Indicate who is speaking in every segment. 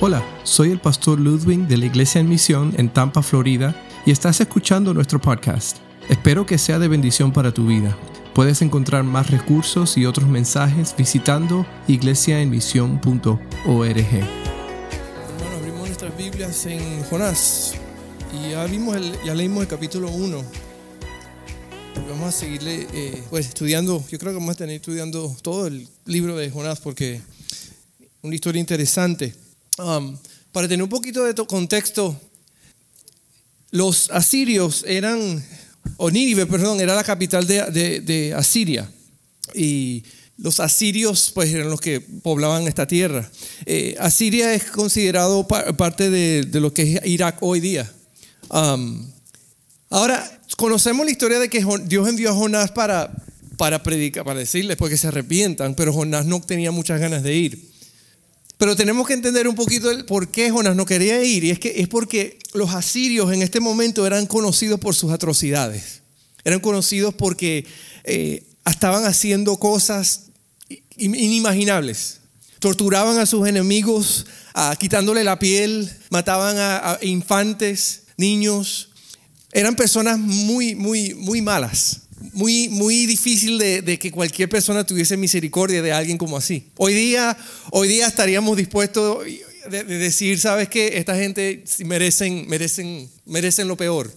Speaker 1: Hola, soy el pastor Ludwig de la Iglesia en Misión en Tampa, Florida, y estás escuchando nuestro podcast. Espero que sea de bendición para tu vida. Puedes encontrar más recursos y otros mensajes visitando iglesiaenmisión.org.
Speaker 2: Hermanos, abrimos nuestras Biblias en Jonás y ya, vimos el- ya leímos el capítulo 1. Vamos a seguirle eh, pues, estudiando, yo creo que vamos a tener estudiando todo el libro de Jonás porque es una historia interesante. Um, para tener un poquito de to- contexto, los asirios eran, o Nínive, perdón, era la capital de, Asiria. Y los asirios, pues, eran los que poblaban esta tierra. Eh, Asiria es considerado pa- parte de, lo que es Irak hoy día. Um, ahora, conocemos la historia de que Dios envió a Jonás para, para predicar, para decirles pues, que se arrepientan, pero Jonás no tenía muchas ganas de ir. Pero tenemos que entender un poquito el por qué Jonás no quería ir. Y es que es porque los asirios en este momento eran conocidos por sus atrocidades. Eran conocidos porque eh, estaban haciendo cosas in- inimaginables. Torturaban a sus enemigos, ah, quitándole la piel, mataban a infantes, niños. Eran personas muy, muy, muy malas. Muy, muy difícil de, de que cualquier persona tuviese misericordia de alguien como así. Hoy día, hoy día estaríamos dispuestos de, de decir, sabes que esta gente merecen, merecen, merecen lo peor.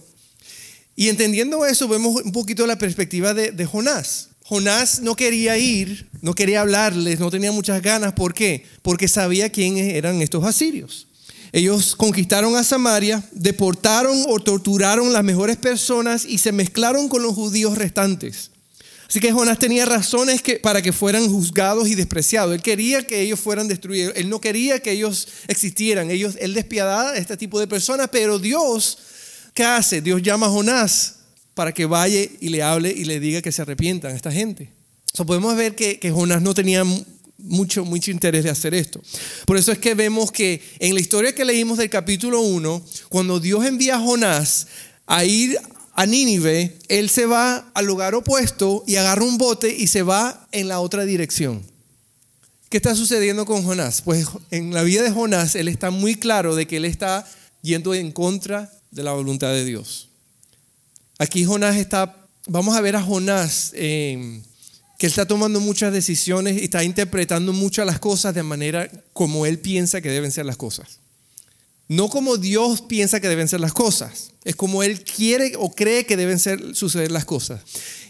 Speaker 2: Y entendiendo eso, vemos un poquito la perspectiva de, de Jonás. Jonás no quería ir, no quería hablarles, no tenía muchas ganas. ¿Por qué? Porque sabía quiénes eran estos asirios. Ellos conquistaron a Samaria, deportaron o torturaron las mejores personas y se mezclaron con los judíos restantes. Así que Jonás tenía razones que, para que fueran juzgados y despreciados. Él quería que ellos fueran destruidos. Él no quería que ellos existieran. Ellos, él despiadaba a este tipo de personas, pero Dios, ¿qué hace? Dios llama a Jonás para que vaya y le hable y le diga que se arrepientan a esta gente. So, podemos ver que, que Jonás no tenía mucho, mucho interés de hacer esto. Por eso es que vemos que en la historia que leímos del capítulo 1, cuando Dios envía a Jonás a ir a Nínive, él se va al lugar opuesto y agarra un bote y se va en la otra dirección. ¿Qué está sucediendo con Jonás? Pues en la vida de Jonás, él está muy claro de que él está yendo en contra de la voluntad de Dios. Aquí Jonás está, vamos a ver a Jonás eh, que él está tomando muchas decisiones y está interpretando muchas las cosas de manera como él piensa que deben ser las cosas. No como Dios piensa que deben ser las cosas, es como él quiere o cree que deben ser, suceder las cosas.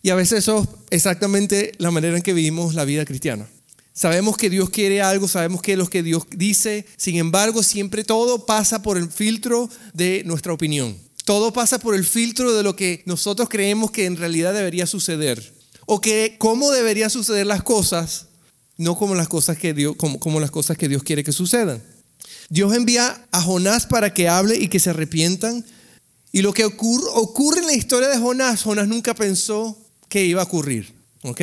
Speaker 2: Y a veces eso es exactamente la manera en que vivimos la vida cristiana. Sabemos que Dios quiere algo, sabemos que es lo que Dios dice, sin embargo siempre todo pasa por el filtro de nuestra opinión. Todo pasa por el filtro de lo que nosotros creemos que en realidad debería suceder. O que cómo deberían suceder las cosas, no como las cosas que Dios, como, como las cosas que Dios quiere que sucedan. Dios envía a Jonás para que hable y que se arrepientan. Y lo que ocurre, ocurre en la historia de Jonás, Jonás nunca pensó que iba a ocurrir. ¿Ok?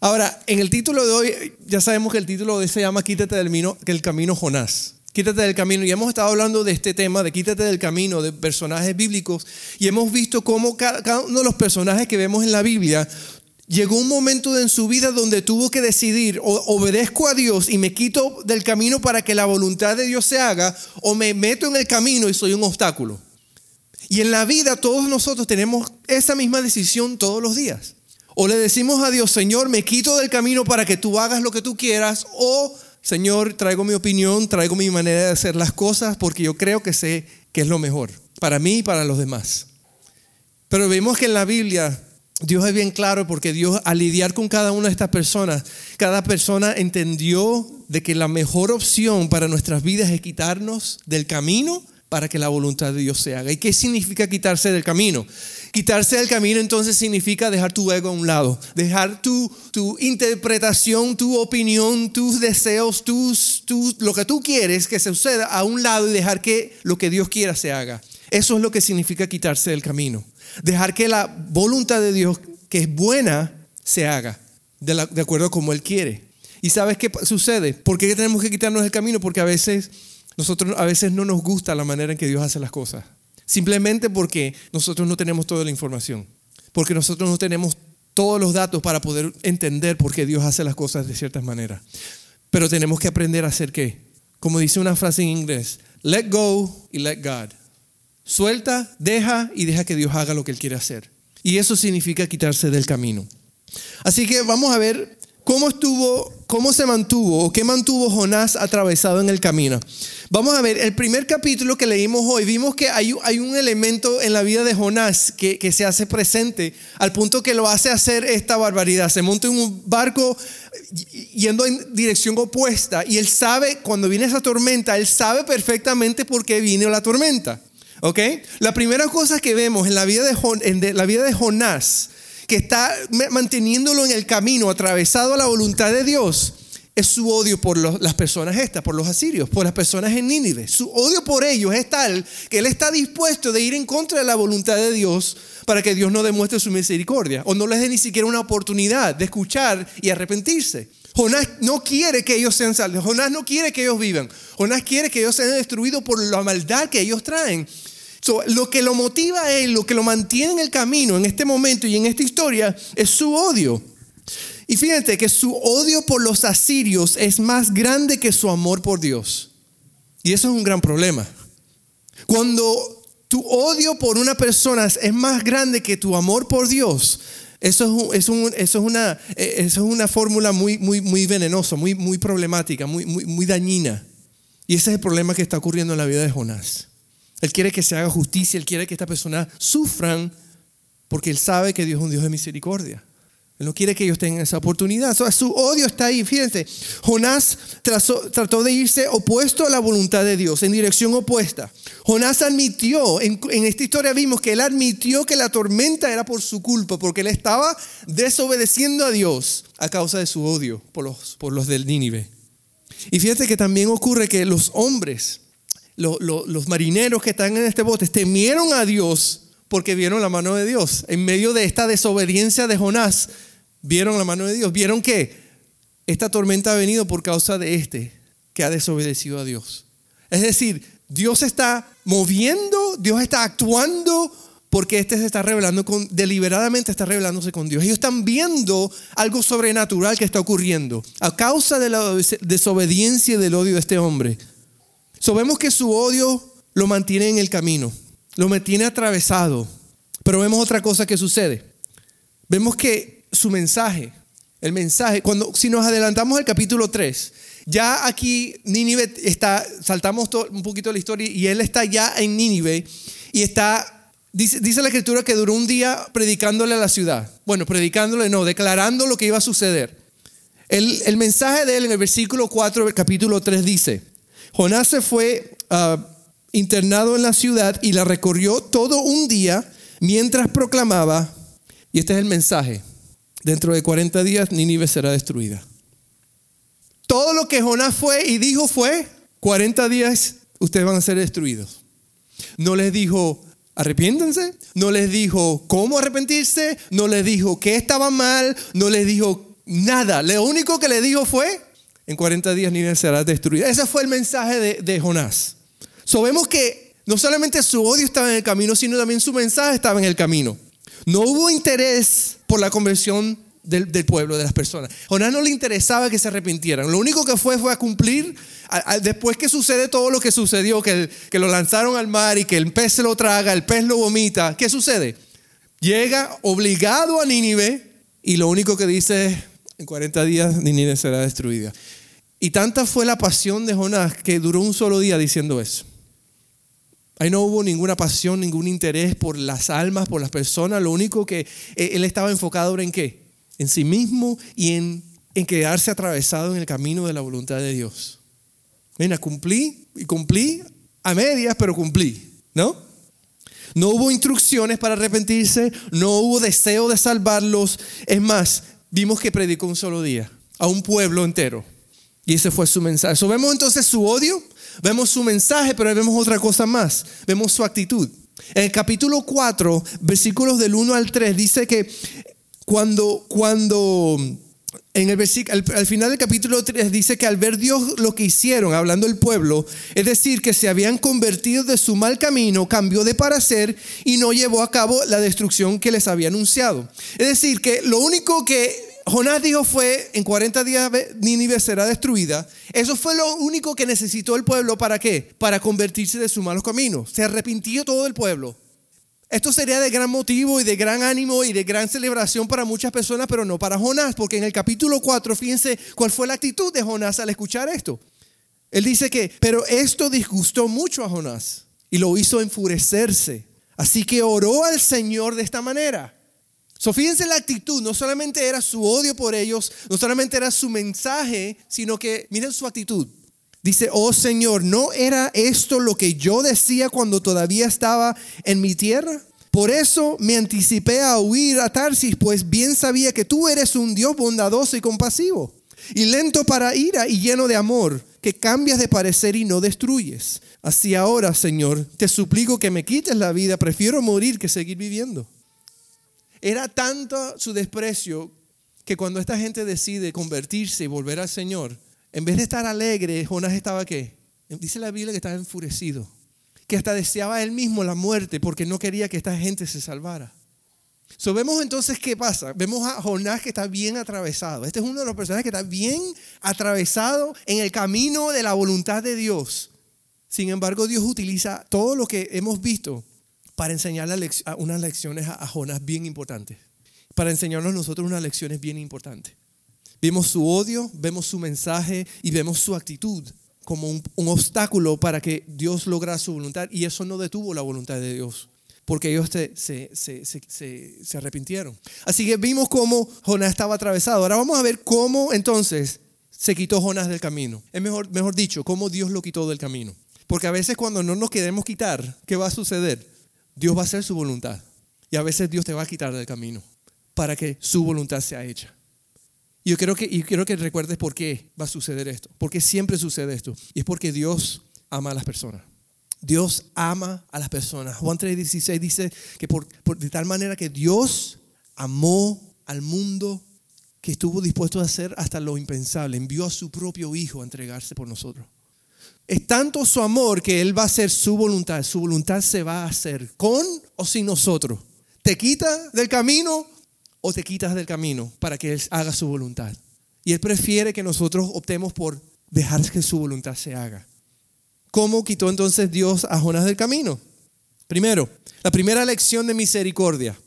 Speaker 2: Ahora, en el título de hoy, ya sabemos que el título de hoy se llama Quítate del del camino Jonás. Quítate del camino. Y hemos estado hablando de este tema, de quítate del camino, de personajes bíblicos. Y hemos visto cómo cada, uno de los personajes que vemos en la Biblia llegó un momento en su vida donde tuvo que decidir, o obedezco a Dios y me quito del camino para que la voluntad de Dios se haga, o me meto en el camino y soy un obstáculo. Y en la vida todos nosotros tenemos esa misma decisión todos los días. O le decimos a Dios, Señor, me quito del camino para que tú hagas lo que tú quieras, o Señor, traigo mi opinión, traigo mi manera de hacer las cosas porque yo creo que sé que es lo mejor para mí y para los demás. Pero vemos que en la Biblia Dios es bien claro porque Dios al lidiar con cada una de estas personas, cada persona entendió de que la mejor opción para nuestras vidas es quitarnos del camino para que la voluntad de Dios se haga. ¿Y qué significa quitarse del camino? Quitarse del camino entonces significa dejar tu ego a un lado, dejar tu, tu interpretación, tu opinión, tus deseos, tus, tus, lo que tú quieres que suceda a un lado y dejar que lo que Dios quiera se haga. Eso es lo que significa quitarse del camino. Dejar que la voluntad de Dios, que es buena, se haga de acuerdo a como Él quiere. ¿Y sabes qué sucede? ¿Por qué tenemos que quitarnos del camino? Porque a veces nosotros a veces no nos gusta la manera en que Dios hace las cosas. Simplemente porque nosotros no tenemos toda la información. Porque nosotros no tenemos todos los datos para poder entender por qué Dios hace las cosas de ciertas maneras. Pero tenemos que aprender a hacer qué? como dice una frase en inglés, let go y let God. Suelta, deja y deja que Dios haga lo que Él quiere hacer. Y eso significa quitarse del camino. Así que vamos a ver cómo estuvo, cómo se mantuvo o qué mantuvo Jonás atravesado en el camino. Vamos a ver, el primer capítulo que leímos hoy, vimos que hay, hay un elemento en la vida de Jonás que, que, se hace presente al punto que lo hace hacer esta barbaridad. Se monta en un barco yendo en dirección opuesta y él sabe, cuando viene esa tormenta, él sabe perfectamente por qué vino la tormenta. ¿Ok? La primera cosa que vemos en la vida de, en la vida de Jonás, que está manteniéndolo en el camino, atravesado a la voluntad de Dios, es su odio por las personas estas, por los asirios, por las personas en Nínive. Su odio por ellos es tal que él está dispuesto de ir en contra de la voluntad de Dios para que Dios no demuestre su misericordia o no les dé ni siquiera una oportunidad de escuchar y arrepentirse. Jonás no quiere que ellos sean salvos. Jonás no quiere que ellos vivan. Jonás quiere que ellos sean destruidos por la maldad que ellos traen. Lo que lo motiva a él, lo que lo mantiene en el camino en este momento y en esta historia es su odio. Y fíjate que su odio por los asirios es más grande que su amor por Dios. Y eso es un gran problema. Cuando tu odio por una persona es más grande que tu amor por Dios, eso es, eh, una fórmula muy, muy, venenosa, muy, muy problemática, muy, muy, muy dañina. Y ese es el problema que está ocurriendo en la vida de Jonás. Él quiere que se haga justicia, él quiere que estas personas sufran porque él sabe que Dios es un Dios de misericordia. Él no quiere que ellos tengan esa oportunidad. su odio está ahí. Fíjense, Jonás trató, de irse opuesto a la voluntad de Dios, en dirección opuesta. Jonás admitió, en, esta historia vimos que él admitió que la tormenta era por su culpa, porque él estaba desobedeciendo a Dios a causa de su odio por los, por los del Nínive. Y fíjate que también ocurre que los hombres, los marineros que están en este bote, temieron a Dios porque vieron la mano de Dios. En medio de esta desobediencia de Jonás, vieron la mano de Dios. Vieron que esta tormenta ha venido por causa de este que ha desobedecido a Dios. Es decir, Dios está moviendo, Dios está actuando porque este se está revelando con, deliberadamente está revelándose con Dios. Ellos están viendo algo sobrenatural que está ocurriendo a causa de la desobediencia y del odio de este hombre. Sabemos que su odio lo mantiene en el camino lo mantiene atravesado. Pero vemos otra cosa que sucede. Vemos que su mensaje, el mensaje, cuando si nos adelantamos al capítulo 3, ya aquí Nínive está, saltamos un poquito la historia y él está ya en Nínive y está, dice, la escritura que duró un día predicándole a la ciudad. Bueno, predicándole no, declarando lo que iba a suceder. El, el mensaje de él en el versículo 4 del capítulo 3 dice, Jonás se fue... Uh, internado en la ciudad y la recorrió todo un día mientras proclamaba, y este es el mensaje, dentro de 40 días Nínive será destruida. Todo lo que Jonás fue y dijo fue, 40 días ustedes van a ser destruidos. No les dijo, arrepiéntense, no les dijo cómo arrepentirse, no les dijo que estaba mal, no les dijo nada. Lo único que le dijo fue, en 40 días Nínive será destruida. Ese fue el mensaje de, Jonás. Sabemos que no solamente su odio estaba en el camino, sino también su mensaje estaba en el camino. No hubo interés por la conversión del, pueblo, de las personas. Jonás no le interesaba que se arrepintieran. Lo único que fue fue a cumplir, después que sucede todo lo que sucedió, que, que lo lanzaron al mar y que el pez se lo traga, el pez lo vomita, ¿qué sucede? Llega obligado a Nínive y lo único que dice es, en 40 días Nínive será destruida. Y tanta fue la pasión de Jonás que duró un solo día diciendo eso. Ahí no hubo ninguna pasión, ningún interés por las almas, por las personas. Lo único que eh, él estaba enfocado en qué? En sí mismo y en, en quedarse atravesado en el camino de la voluntad de Dios. Mira, cumplí y cumplí a medias, pero cumplí, ¿no? No hubo instrucciones para arrepentirse, no hubo deseo de salvarlos. Es más, vimos que predicó un solo día a un pueblo entero. Y ese fue su mensaje. Vemos entonces su odio, Vemos su mensaje, pero vemos otra cosa más. Vemos su actitud. En el capítulo 4, versículos del 1 al 3, dice que cuando, cuando en el versículo, al, final del capítulo 3 dice que al ver Dios lo que hicieron, hablando del pueblo, es decir, que se habían convertido de su mal camino, cambió de parecer y no llevó a cabo la destrucción que les había anunciado. Es decir, que lo único que Jonás dijo fue, en 40 días Nínive será destruida. Eso fue lo único que necesitó el pueblo para qué? Para convertirse de sus malos caminos. Se arrepintió todo el pueblo. Esto sería de gran motivo y de gran ánimo y de gran celebración para muchas personas, pero no para Jonás, porque en el capítulo 4, fíjense cuál fue la actitud de Jonás al escuchar esto. Él dice que, pero esto disgustó mucho a Jonás y lo hizo enfurecerse. Así que oró al Señor de esta manera. So, fíjense la actitud, no solamente era su odio por ellos, no solamente era su mensaje, sino que miren su actitud. Dice, oh Señor, ¿no era esto lo que yo decía cuando todavía estaba en mi tierra? Por eso me anticipé a huir a Tarsis, pues bien sabía que tú eres un Dios bondadoso y compasivo, y lento para ira y lleno de amor, que cambias de parecer y no destruyes. Así ahora, Señor, te suplico que me quites la vida, prefiero morir que seguir viviendo. Era tanto su desprecio que cuando esta gente decide convertirse y volver al Señor, en vez de estar alegre, Jonás estaba qué? Dice la Biblia que estaba enfurecido, que hasta deseaba él mismo la muerte porque no quería que esta gente se salvara. So, vemos entonces qué pasa. Vemos a Jonás que está bien atravesado. Este es uno de los personajes que está bien atravesado en el camino de la voluntad de Dios. Sin embargo, Dios utiliza todo lo que hemos visto para enseñarle unas lecciones a Jonás bien importantes. Para enseñarnos nosotros unas lecciones bien importantes. Vemos su odio, vemos su mensaje y vemos su actitud como un, obstáculo para que Dios lograra su voluntad. Y eso no detuvo la voluntad de Dios, porque ellos se, se, arrepintieron. Así que vimos cómo Jonás estaba atravesado. Ahora vamos a ver cómo entonces se quitó Jonás del camino. Es mejor, mejor dicho, cómo Dios lo quitó del camino. Porque a veces cuando no nos queremos quitar, ¿qué va a suceder? Dios va a hacer su voluntad. Y a veces Dios te va a quitar del camino para que su voluntad sea hecha. Y yo quiero que, quiero que recuerdes por qué va a suceder esto. Porque siempre sucede esto. Y es porque Dios ama a las personas. Dios ama a las personas. Juan 3:16 dice que por, de tal manera que Dios amó al mundo que estuvo dispuesto a hacer hasta lo impensable. Envió a su propio Hijo a entregarse por nosotros. Es tanto su amor que Él va a hacer su voluntad. Su voluntad se va a hacer con o sin nosotros. Te quita del camino o te quitas del camino para que Él haga su voluntad. Y Él prefiere que nosotros optemos por dejar que su voluntad se haga. ¿Cómo quitó entonces Dios a Jonás del camino? Primero, la primera lección de misericordia.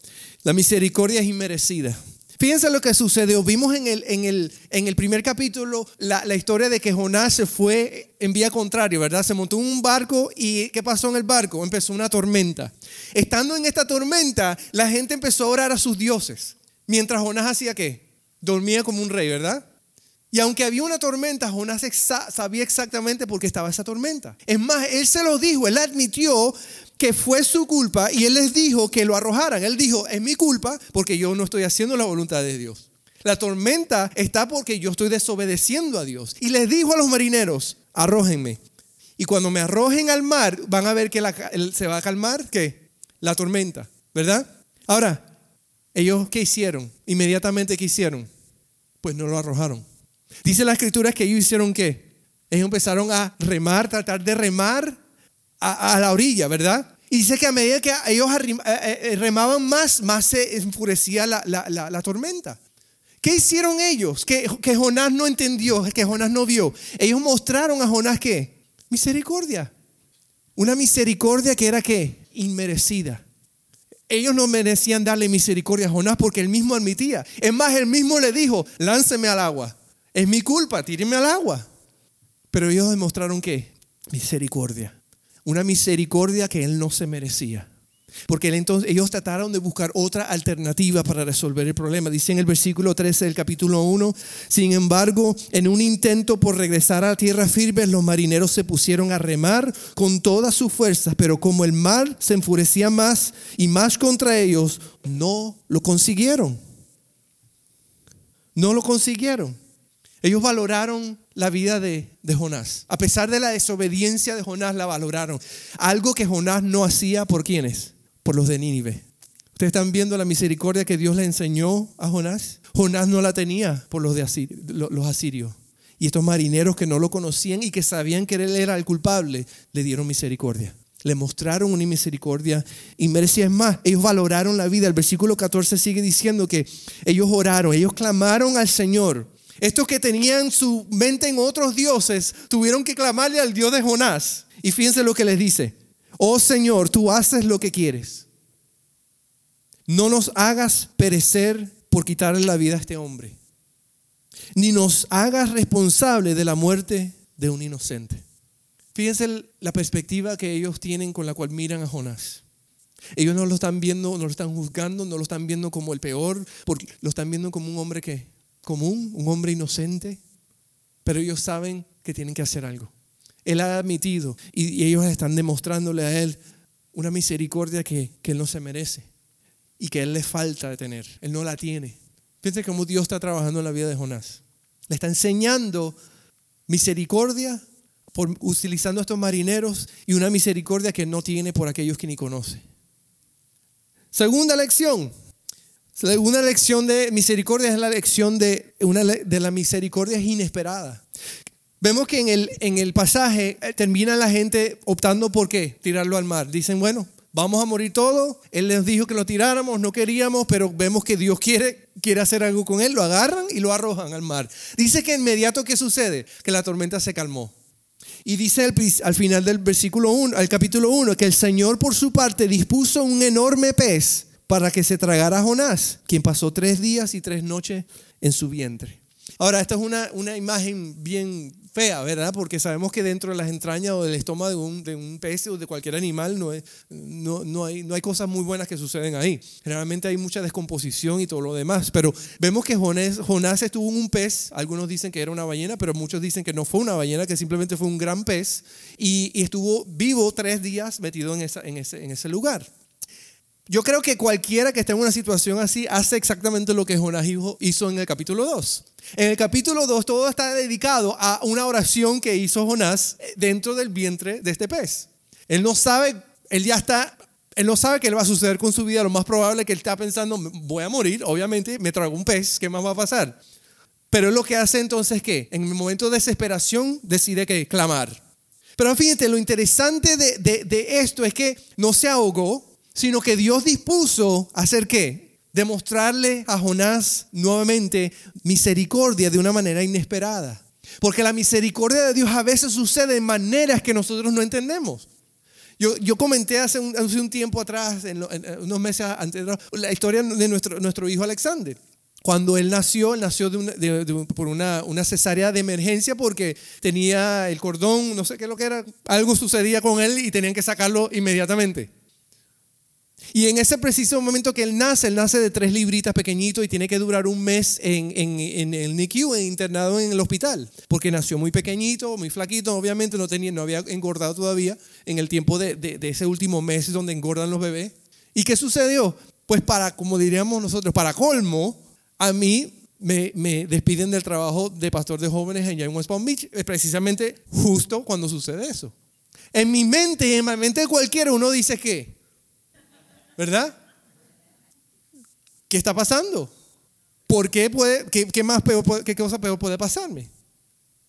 Speaker 2: La misericordia es inmerecida. Fíjense lo que sucedió. Vimos en el, en el, en el primer capítulo la, la, historia de que Jonás se fue en vía contraria, ¿verdad? Se montó en un barco y ¿qué pasó en el barco? Empezó una tormenta. Estando en esta tormenta, la gente empezó a orar a sus dioses. Mientras Jonás hacía qué? Dormía como un rey, ¿verdad? Y aunque había una tormenta, Jonás sabía exactamente por qué estaba esa tormenta. Es más, él se lo dijo, él admitió que fue su culpa y él les dijo que lo arrojaran. Él dijo, es mi culpa porque yo no estoy haciendo la voluntad de Dios. La tormenta está porque yo estoy desobedeciendo a Dios. Y les dijo a los marineros, arrójenme. Y cuando me arrojen al mar, van a ver que se va a calmar, ¿qué? La tormenta, ¿verdad? Ahora, ellos, ¿qué hicieron? Inmediatamente, ¿qué hicieron? Pues no lo arrojaron. Dice la escritura que ellos hicieron qué? Ellos empezaron a remar, tratar de remar a, la orilla, ¿verdad? Y dice que a medida que ellos eh, eh, eh, remaban más, más se enfurecía la, tormenta. ¿Qué hicieron ellos? Que, que, Jonás no entendió, que Jonás no vio. Ellos mostraron a Jonás qué? Misericordia. Una misericordia que era qué? Inmerecida. Ellos no merecían darle misericordia a Jonás porque él mismo admitía. Es más, él mismo le dijo, lánceme al agua. Es mi culpa, tírenme al agua. Pero ellos demostraron que misericordia. Una misericordia que él no se merecía. Porque entonces, ellos trataron de buscar otra alternativa para resolver el problema. Dice en el versículo 13 del capítulo 1, sin embargo, en un intento por regresar a tierra firme, los marineros se pusieron a remar con todas sus fuerzas, pero como el mar se enfurecía más y más contra ellos, no lo consiguieron. No lo consiguieron. Ellos valoraron la vida de, Jonás. A pesar de la desobediencia de Jonás, la valoraron. Algo que Jonás no hacía por quienes por los de Nínive. Ustedes están viendo la misericordia que Dios le enseñó a Jonás. Jonás no la tenía por los, de asirios. Y estos marineros que no lo conocían y que sabían que él era el culpable, le dieron misericordia. Le mostraron una misericordia inmerecida. Es más, ellos valoraron la vida. El versículo 14 sigue diciendo que ellos oraron, ellos clamaron al Señor. Estos que tenían su mente en otros dioses tuvieron que clamarle al Dios de Jonás. Y fíjense lo que les dice. Oh Señor, tú haces lo que quieres. No nos hagas perecer por quitarle la vida a este hombre. Ni nos hagas responsable de la muerte de un inocente. Fíjense la perspectiva que ellos tienen con la cual miran a Jonás. Ellos no lo están viendo, no lo están juzgando, no lo están viendo como el peor, lo están viendo como un hombre que común, un hombre inocente, pero ellos saben que tienen que hacer algo. Él ha admitido y, ellos están demostrándole a él una misericordia que, que él no se merece y que él le falta tener. Él no la tiene. Fíjense cómo Dios está trabajando en la vida de Jonás. Le está enseñando misericordia por utilizando a estos marineros y una misericordia que no tiene por aquellos que ni conoce. Segunda lección. Segunda lección de misericordia es la lección de, una, de la misericordia inesperada. Vemos que en el, en el pasaje eh, termina la gente optando por qué, tirarlo al mar. Dicen, bueno, vamos a morir todos. Él les dijo que lo tiráramos, no queríamos, pero vemos que Dios quiere, quiere hacer algo con él. Lo agarran y lo arrojan al mar. Dice que inmediato que sucede, que la tormenta se calmó. Y dice al, final del versículo 1, al capítulo 1, que el Señor por su parte dispuso un enorme pez para que se tragara Jonás, quien pasó tres días y tres noches en su vientre. Ahora, esta es una, una imagen bien fea, ¿verdad? Porque sabemos que dentro de las entrañas o del estómago de un, de un pez o de cualquier animal no, no, no, hay, no hay cosas muy buenas que suceden ahí. Generalmente hay mucha descomposición y todo lo demás. Pero vemos que Jonás, Jonás estuvo en un pez. Algunos dicen que era una ballena, pero muchos dicen que no fue una ballena, que simplemente fue un gran pez. Y, y estuvo vivo tres días metido en, esa, en, ese, en ese lugar. Yo creo que cualquiera que esté en una situación así hace exactamente lo que Jonás hizo en el capítulo 2. En el capítulo 2 todo está dedicado a una oración que hizo Jonás dentro del vientre de este pez. Él no sabe, él ya está, él no sabe qué le va a suceder con su vida. Lo más probable es que él está pensando, voy a morir, obviamente, me trago un pez, ¿qué más va a pasar? Pero lo que hace entonces que en el momento de desesperación decide que clamar. Pero fíjate, lo interesante de, de esto es que no se ahogó, sino que Dios dispuso hacer qué? Demostrarle a Jonás nuevamente misericordia de una manera inesperada. Porque la misericordia de Dios a veces sucede en maneras que nosotros no entendemos. Yo, yo comenté hace un, hace un, tiempo atrás, en, unos meses antes, la historia de nuestro, nuestro hijo Alexander. Cuando él nació, él nació de por una, una, cesárea de emergencia porque tenía el cordón, no sé qué lo que era, algo sucedía con él y tenían que sacarlo inmediatamente. Y en ese preciso momento que él nace, él nace de tres libritas pequeñito y tiene que durar un mes en, en, el NICU, internado en el hospital, porque nació muy pequeñito, muy flaquito, obviamente no, tenía, no había engordado todavía en el tiempo de, ese último mes donde engordan los bebés. ¿Y qué sucedió? Pues para, como diríamos nosotros, para colmo, a mí me, despiden del trabajo de pastor de jóvenes en West Palm Beach, precisamente justo cuando sucede eso. En mi mente y en la mente de cualquiera uno dice que ¿verdad? ¿Qué está pasando? ¿Por qué puede, qué, más peor, qué cosa peor puede pasarme?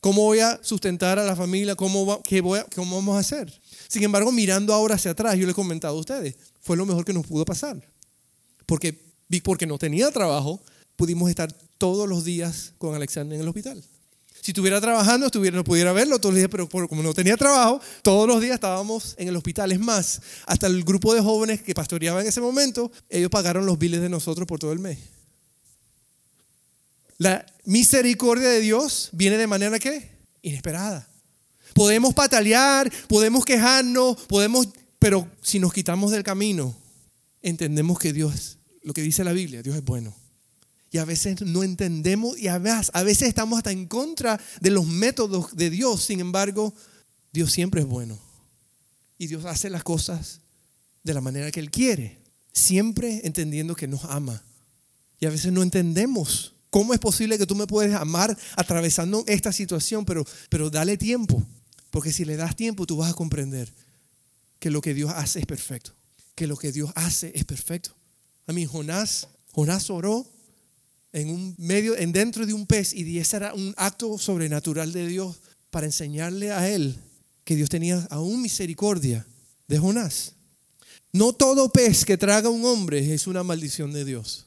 Speaker 2: ¿Cómo voy a sustentar a la familia? ¿Cómo, qué voy ¿Cómo vamos a hacer? Sin embargo, mirando ahora hacia atrás, yo le he comentado a ustedes, fue lo mejor que nos pudo pasar. Porque, porque no tenía trabajo, pudimos estar todos los días con Alexander en el hospital. Si estuviera trabajando, no pudiera verlo todos los días, pero como no tenía trabajo, todos los días estábamos en el hospital. Es más, hasta el grupo de jóvenes que pastoreaba en ese momento, ellos pagaron los biles de nosotros por todo el mes. La misericordia de Dios viene de manera que inesperada. Podemos patalear, podemos quejarnos, podemos, pero si nos quitamos del camino, entendemos que Dios, lo que dice la Biblia, Dios es bueno y a veces no entendemos y a veces, estamos hasta en contra de los métodos de Dios. Sin embargo, Dios siempre es bueno. Y Dios hace las cosas de la manera que Él quiere, siempre entendiendo que nos ama. Y a veces no entendemos cómo es posible que tú me puedes amar atravesando esta situación, pero, pero dale tiempo, porque si le das tiempo tú vas a comprender que lo que Dios hace es perfecto, que lo que Dios hace es perfecto. A mí Jonás, Jonás oró en un medio, en dentro de un pez, y ese era un acto sobrenatural de Dios para enseñarle a él que Dios tenía aún misericordia de Jonás. No todo pez que traga un hombre es una maldición de Dios.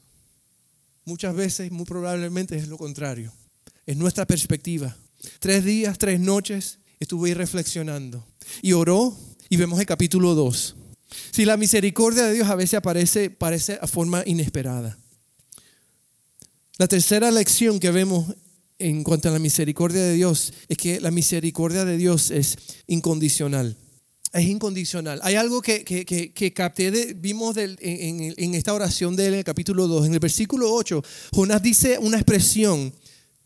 Speaker 2: Muchas veces, muy probablemente es lo contrario. Es nuestra perspectiva. Tres días, tres noches, estuve ahí reflexionando. Y oró y vemos el capítulo 2. Si la misericordia de Dios a veces aparece, parece a forma inesperada. La tercera lección que vemos en cuanto a la misericordia de Dios es que la misericordia de Dios es incondicional. Es incondicional. Hay algo que, que, que, capté, vimos en, en, esta oración del capítulo 2. En el versículo 8, Jonás dice una expresión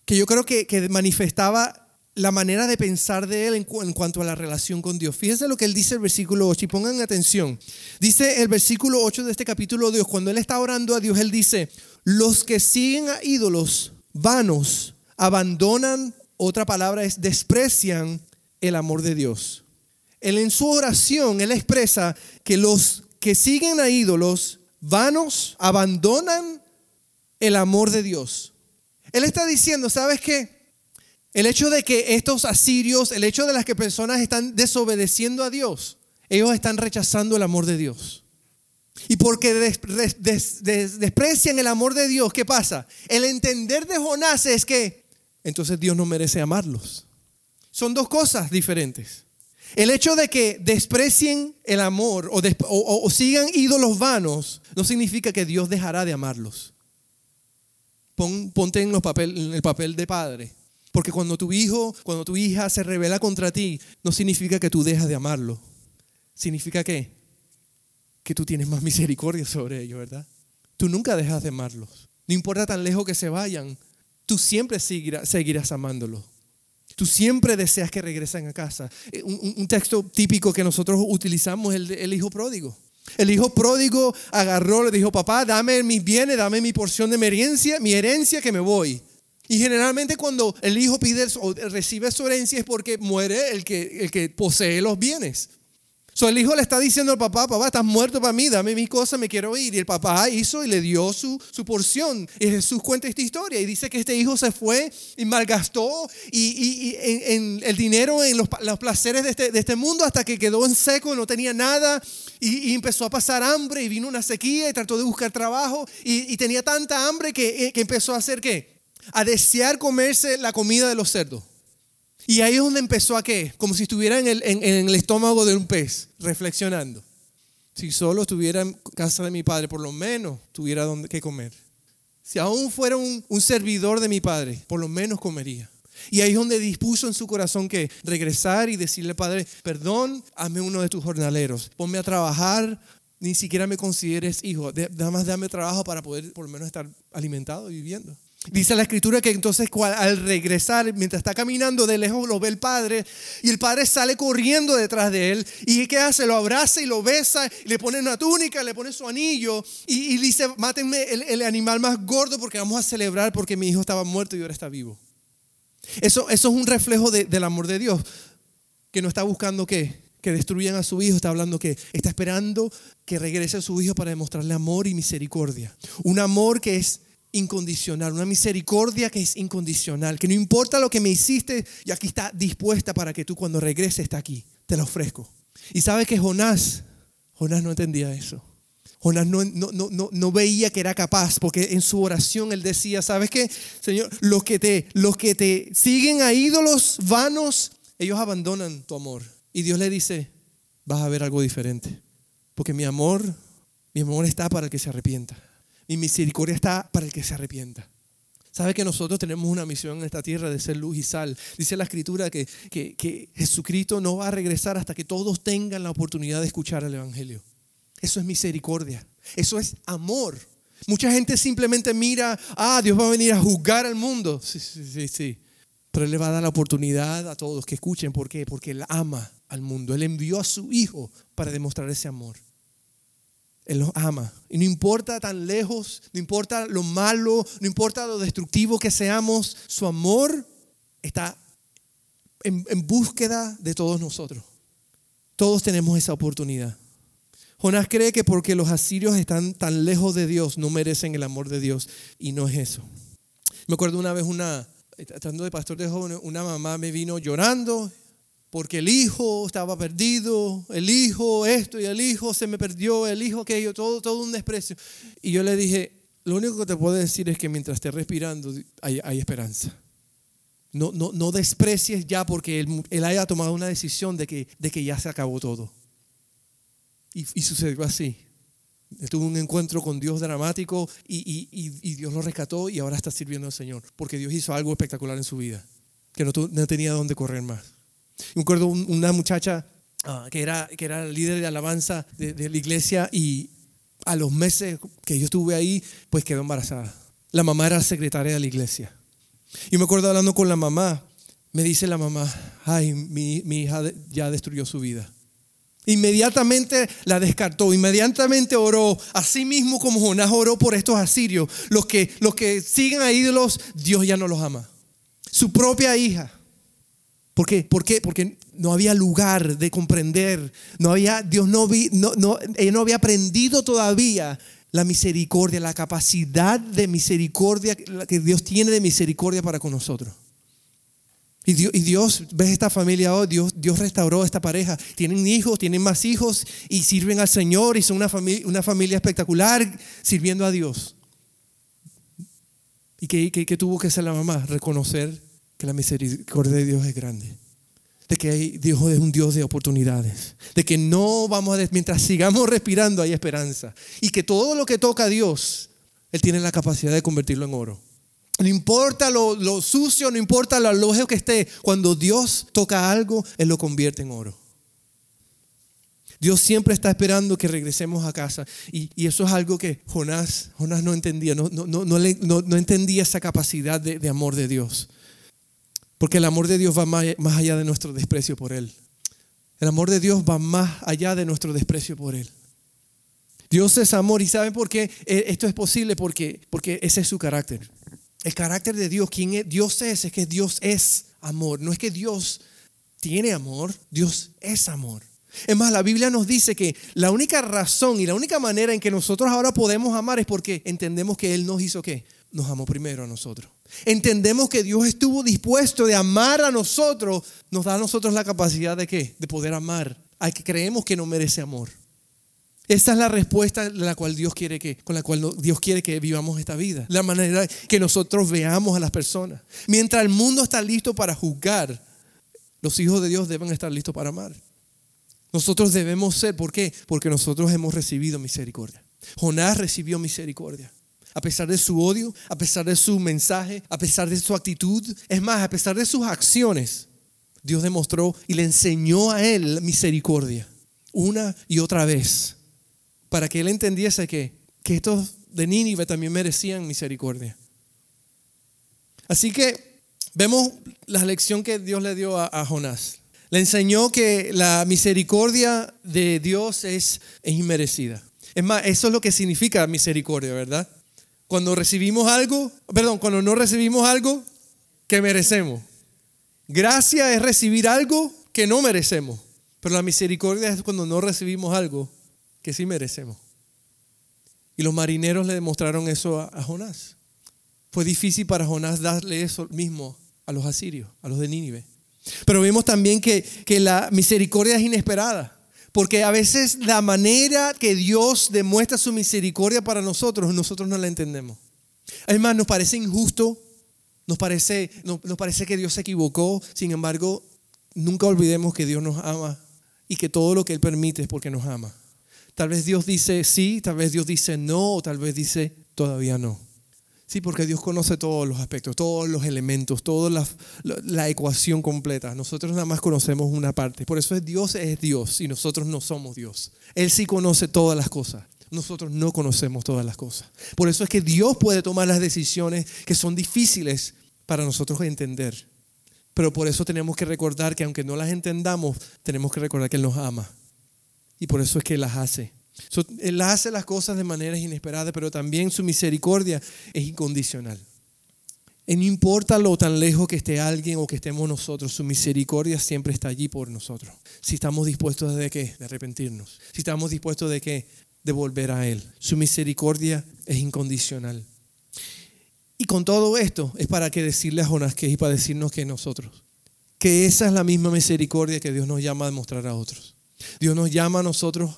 Speaker 2: que yo creo que, manifestaba la manera de pensar de él en, cuanto a la relación con Dios. Fíjense lo que él dice el versículo 8 y pongan atención. Dice el versículo 8 de este capítulo 2, cuando él está orando a Dios, él dice, los que siguen a ídolos vanos abandonan, otra palabra es desprecian el amor de Dios. Él en su oración, él expresa que los que siguen a ídolos vanos abandonan el amor de Dios. Él está diciendo, ¿sabes qué? El hecho de que estos asirios, el hecho de las que personas están desobedeciendo a Dios, ellos están rechazando el amor de Dios. Y porque desprecian el amor de Dios, ¿qué pasa? El entender de Jonás es que entonces Dios no merece amarlos. Son dos cosas diferentes. El hecho de que desprecien el amor o, sigan ídolos vanos no significa que Dios dejará de amarlos. ponte en, en el papel de padre. Porque cuando tu hijo, cuando tu hija se revela contra ti, no significa que tú dejas de amarlo. Significa que que tú tienes más misericordia sobre ellos, ¿verdad? Tú nunca dejas de amarlos. No importa tan lejos que se vayan, tú siempre seguirás, seguirás amándolos. Tú siempre deseas que regresen a casa. Eh, un, texto típico que nosotros utilizamos es el, el hijo pródigo. El hijo pródigo agarró, le dijo, papá, dame mis bienes, dame mi porción de mi herencia, mi herencia que me voy. Y generalmente cuando el hijo pide o recibe su herencia es porque muere el que, el que posee los bienes. So, el hijo le está diciendo al papá, papá, estás muerto para mí, dame mi cosa, me quiero ir. Y el papá hizo y le dio su, su porción. Y Jesús cuenta esta historia y dice que este hijo se fue y malgastó y, en, el dinero en los, placeres de este, de este, mundo hasta que quedó en seco, no tenía nada y, empezó a pasar hambre y vino una sequía y trató de buscar trabajo y, tenía tanta hambre que, que empezó a hacer qué? A desear comerse la comida de los cerdos. Y ahí es donde empezó a qué? Como si estuviera en el, en, el estómago de un pez, reflexionando. Si solo estuviera en casa de mi padre, por lo menos tuviera donde que comer. Si aún fuera un, un, servidor de mi padre, por lo menos comería. Y ahí es donde dispuso en su corazón que regresar y decirle, Padre, perdón, hazme uno de tus jornaleros, ponme a trabajar, ni siquiera me consideres hijo, nada más dame trabajo para poder por lo menos estar alimentado y viviendo. Dice la escritura que entonces al regresar, mientras está caminando de lejos, lo ve el padre y el padre sale corriendo detrás de él. ¿Y qué hace? Lo abraza y lo besa, y le pone una túnica, le pone su anillo y, dice, mátenme el, animal más gordo porque vamos a celebrar porque mi hijo estaba muerto y ahora está vivo. Eso, eso es un reflejo del amor de Dios, que no está buscando que, que destruyan a su hijo, está hablando que está esperando que regrese a su hijo para demostrarle amor y misericordia. Un amor que es incondicional, una misericordia que es incondicional, que no importa lo que me hiciste, y aquí está dispuesta para que tú cuando regreses está aquí, te la ofrezco. Y sabes que Jonás, Jonás no entendía eso. Jonás no, no, no, veía que era capaz, porque en su oración él decía, ¿sabes qué? Señor, los que, te, los que te siguen a ídolos vanos, ellos abandonan tu amor. Y Dios le dice, vas a ver algo diferente, porque mi amor, mi amor está para el que se arrepienta. Mi misericordia está para el que se arrepienta. Sabe que nosotros tenemos una misión en esta tierra de ser luz y sal. Dice la escritura que, que, Jesucristo no va a regresar hasta que todos tengan la oportunidad de escuchar el Evangelio. Eso es misericordia. Eso es amor. Mucha gente simplemente mira, ah, Dios va a venir a juzgar al mundo. Sí, sí, sí, sí. Pero Él le va a dar la oportunidad a todos que escuchen. ¿Por qué? Porque Él ama al mundo. Él envió a su Hijo para demostrar ese amor. Él nos ama. Y no importa tan lejos, no importa lo malo, no importa lo destructivo que seamos, su amor está en, búsqueda de todos nosotros. Todos tenemos esa oportunidad. Jonás cree que porque los asirios están tan lejos de Dios, no merecen el amor de Dios. Y no es eso. Me acuerdo una vez, una, tratando de pastor de jóvenes, una mamá me vino llorando porque el hijo estaba perdido, el hijo esto y el hijo se me perdió, el hijo aquello, todo, todo un desprecio. Y yo le dije, lo único que te puedo decir es que mientras estés respirando hay, esperanza. No, no, no, desprecies ya porque él, haya tomado una decisión de que, de que ya se acabó todo. Y, y sucedió así. Tuvo un encuentro con Dios dramático y, y, Dios lo rescató y ahora está sirviendo al Señor. Porque Dios hizo algo espectacular en su vida, que no, no tenía dónde correr más. Me acuerdo una muchacha ah, que, era, que era líder de alabanza de, de la iglesia y a los meses que yo estuve ahí, pues quedó embarazada. La mamá era secretaria de la iglesia. Y me acuerdo hablando con la mamá, me dice la mamá, ay, mi, mi hija ya destruyó su vida. Inmediatamente la descartó, inmediatamente oró, así mismo como Jonás oró por estos asirios, los que, los que siguen a ídolos, Dios ya no los ama. Su propia hija. ¿Por qué? ¿Por qué? Porque no había lugar de comprender, no había, Dios no, vi, no, no, ella no había aprendido todavía la misericordia, la capacidad de misericordia que Dios tiene de misericordia para con nosotros. Y Dios, y Dios, ves esta familia hoy, Dios, Dios restauró esta pareja. Tienen hijos, tienen más hijos y sirven al Señor y son una familia, una familia espectacular sirviendo a Dios. ¿Y qué, qué, tuvo que hacer la mamá? Reconocer que la misericordia de Dios es grande. De que Dios es un Dios de oportunidades. De que no vamos a, mientras sigamos respirando hay esperanza. Y que todo lo que toca a Dios, Él tiene la capacidad de convertirlo en oro. No importa lo, sucio, no importa lo lógico que esté, cuando Dios toca algo, Él lo convierte en oro. Dios siempre está esperando que regresemos a casa. Y, eso es algo que Jonás, Jonás no entendía, no, no, no, no entendía esa capacidad de, de, amor de Dios. Porque el amor de Dios va más, allá de nuestro desprecio por Él. El amor de Dios va más allá de nuestro desprecio por Él. Dios es amor y ¿saben por qué eh, esto es posible? Porque, porque ese es su carácter. El carácter de Dios, quien Dios es, es que Dios es amor. No es que Dios tiene amor, Dios es amor. Es más, la Biblia nos dice que la única razón y la única manera en que nosotros ahora podemos amar es porque entendemos que Él nos hizo qué? Nos amó primero a nosotros. Entendemos que Dios estuvo dispuesto de amar a nosotros, nos da a nosotros la capacidad de qué? De poder amar al que creemos que no merece amor. Esta es la respuesta con la cual Dios quiere que vivamos esta vida. La manera que nosotros veamos a las personas. Mientras el mundo está listo para juzgar, los hijos de Dios deben estar listos para amar. Nosotros debemos ser, ¿por qué? Porque nosotros hemos recibido misericordia. Jonás recibió misericordia. A pesar de su odio, a pesar de su mensaje, a pesar de su actitud, es más, a pesar de sus acciones, Dios demostró y le enseñó a él misericordia una y otra vez para que él entendiese que, que estos de Nínive también merecían misericordia. Así que vemos la lección que Dios le dio a, Jonás. Le enseñó que la misericordia de Dios es, es inmerecida. Es más, eso es lo que significa misericordia, ¿verdad? Cuando recibimos algo, perdón, cuando no recibimos algo que merecemos. Gracia es recibir algo que no merecemos. Pero la misericordia es cuando no recibimos algo que sí merecemos. Y los marineros le demostraron eso a, Jonás. Fue difícil para Jonás darle eso mismo a los asirios, a los de Nínive. Pero vemos también que, que la misericordia es inesperada. Porque a veces la manera que Dios demuestra su misericordia para nosotros, nosotros no la entendemos. Además, nos parece injusto, nos parece, nos parece que Dios se equivocó. Sin embargo, nunca olvidemos que Dios nos ama y que todo lo que Él permite es porque nos ama. Tal vez Dios dice sí, tal vez Dios dice no, o tal vez dice todavía no. Sí, porque Dios conoce todos los aspectos, todos los elementos, toda la, ecuación completa. Nosotros nada más conocemos una parte. Por eso es Dios es Dios y nosotros no somos Dios. Él sí conoce todas las cosas. Nosotros no conocemos todas las cosas. Por eso es que Dios puede tomar las decisiones que son difíciles para nosotros entender. Pero por eso tenemos que recordar que aunque no las entendamos, tenemos que recordar que Él nos ama. Y por eso es que las hace. Él hace las cosas de maneras inesperadas, pero también su misericordia es incondicional. Y no importa lo tan lejos que esté alguien o que estemos nosotros, su misericordia siempre está allí por nosotros. Si estamos dispuestos de qué? De arrepentirnos. Si estamos dispuestos de qué? De volver a Él. Su misericordia es incondicional. Y con todo esto es para que decirle a Jonás que es y para decirnos que nosotros que esa es la misma misericordia que Dios nos llama a demostrar a otros. Dios nos llama a nosotros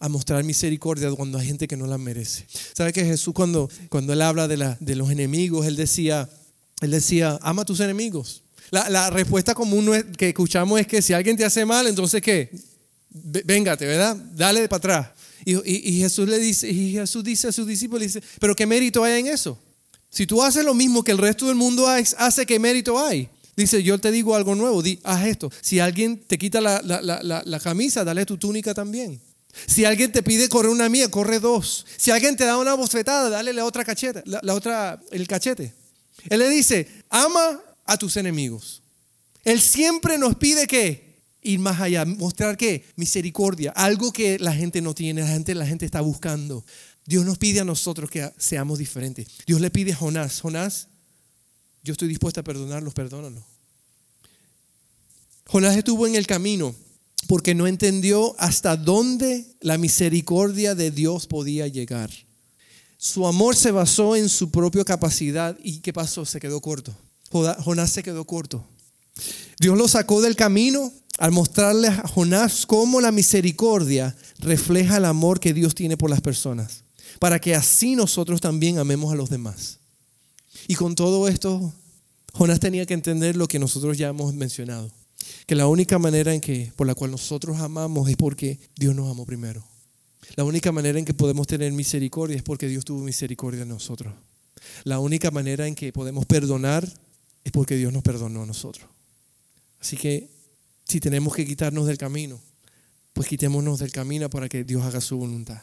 Speaker 2: a mostrar misericordia cuando hay gente que no la merece. ¿Sabe que Jesús cuando, cuando él habla de, la, de los enemigos, él decía, él decía, ama tus enemigos? La, la respuesta común que escuchamos es que si alguien te hace mal, entonces ¿qué? Véngate, ¿verdad? Dale para atrás. Y, y, Jesús le dice, y Jesús dice a sus discípulos, dice, pero ¿qué mérito hay en eso? Si tú haces lo mismo que el resto del mundo hace, ¿qué mérito hay? Dice, yo te digo algo nuevo, di, haz esto. Si alguien te quita la, la, la camisa, dale tu túnica también. Si alguien te pide correr una mía, corre dos. Si alguien te da una bofetada, dale la otra cacheta, la, otra, el cachete. Él le dice, ama a tus enemigos. Él siempre nos pide que ir más allá, mostrar que misericordia, algo que la gente no tiene, la gente, la gente está buscando. Dios nos pide a nosotros que seamos diferentes. Dios le pide a Jonás, Jonás, yo estoy dispuesto a perdonarlos, perdónalo. Jonás estuvo en el camino porque no entendió hasta dónde la misericordia de Dios podía llegar. Su amor se basó en su propia capacidad y ¿qué pasó? Se quedó corto. Jonás se quedó corto. Dios lo sacó del camino al mostrarle a Jonás cómo la misericordia refleja el amor que Dios tiene por las personas, para que así nosotros también amemos a los demás. Y con todo esto, Jonás tenía que entender lo que nosotros ya hemos mencionado que la única manera en que, por la cual nosotros amamos es porque Dios nos amó primero. La única manera en que podemos tener misericordia es porque Dios tuvo misericordia de nosotros. La única manera en que podemos perdonar es porque Dios nos perdonó a nosotros. Así que si tenemos que quitarnos del camino, pues quitémonos del camino para que Dios haga su voluntad.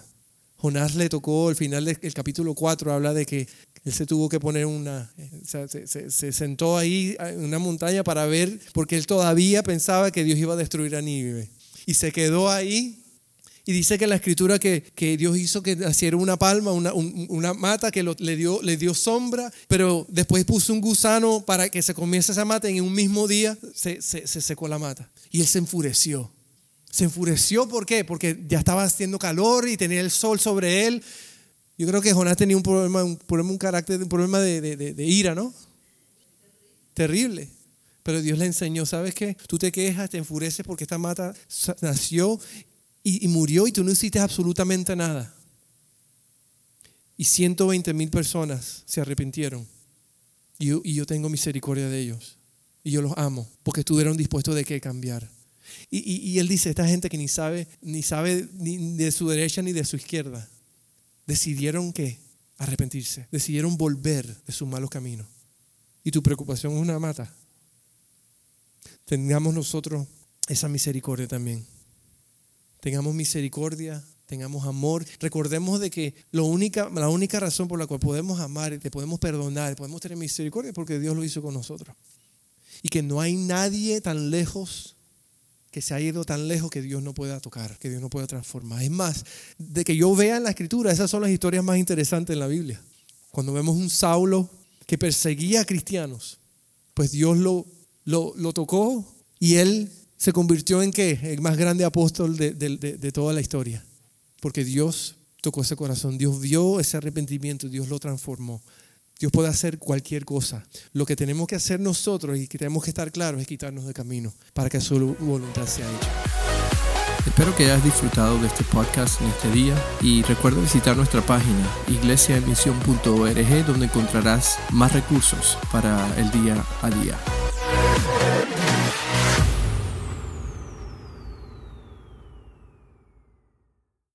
Speaker 2: Jonás le tocó, al final del capítulo 4 habla de que él se tuvo que poner una, se, sentó ahí en una montaña para ver, porque él todavía pensaba que Dios iba a destruir a Nínive. Y se quedó ahí. Y dice que la escritura que, Dios hizo que naciera una palma, una, mata que le, dio, le dio sombra, pero después puso un gusano para que se comiese esa mata y en un mismo día se, se secó la mata. Y él se enfureció. Se enfureció, ¿por qué? Porque ya estaba haciendo calor y tenía el sol sobre él. Yo creo que Jonás tenía un problema, un problema, un carácter, un problema de, ira, ¿no? Terrible. Pero Dios le enseñó, ¿sabes qué? Tú te quejas, te enfureces porque esta mata nació y, murió y tú no hiciste absolutamente nada. Y 120 mil personas se arrepintieron. Y yo, tengo misericordia de ellos. Y yo los amo porque estuvieron dispuestos de qué cambiar. Y, él dice, esta gente que ni sabe, ni sabe ni de su derecha ni de su izquierda, decidieron que arrepentirse, decidieron volver de sus malos caminos. Y tu preocupación es una mata. Tengamos nosotros esa misericordia también. Tengamos misericordia, tengamos amor. Recordemos de que lo única, la única razón por la cual podemos amar te podemos perdonar, podemos tener misericordia porque Dios lo hizo con nosotros. Y que no hay nadie tan lejos que se ha ido tan lejos que Dios no pueda tocar, que Dios no pueda transformar. Es más, de que yo vea en la escritura, esas son las historias más interesantes en la Biblia. Cuando vemos un Saulo que perseguía a cristianos, pues Dios lo, lo, tocó y él se convirtió en qué? El más grande apóstol de, de toda la historia. Porque Dios tocó ese corazón, Dios vio ese arrepentimiento, Dios lo transformó. Dios puede hacer cualquier cosa. Lo que tenemos que hacer nosotros y que tenemos que estar claros es quitarnos de camino para que su voluntad sea hecha.
Speaker 1: Espero que hayas disfrutado de este podcast en este día y recuerda visitar nuestra página iglesiaemisión.org donde encontrarás más recursos para el día a día.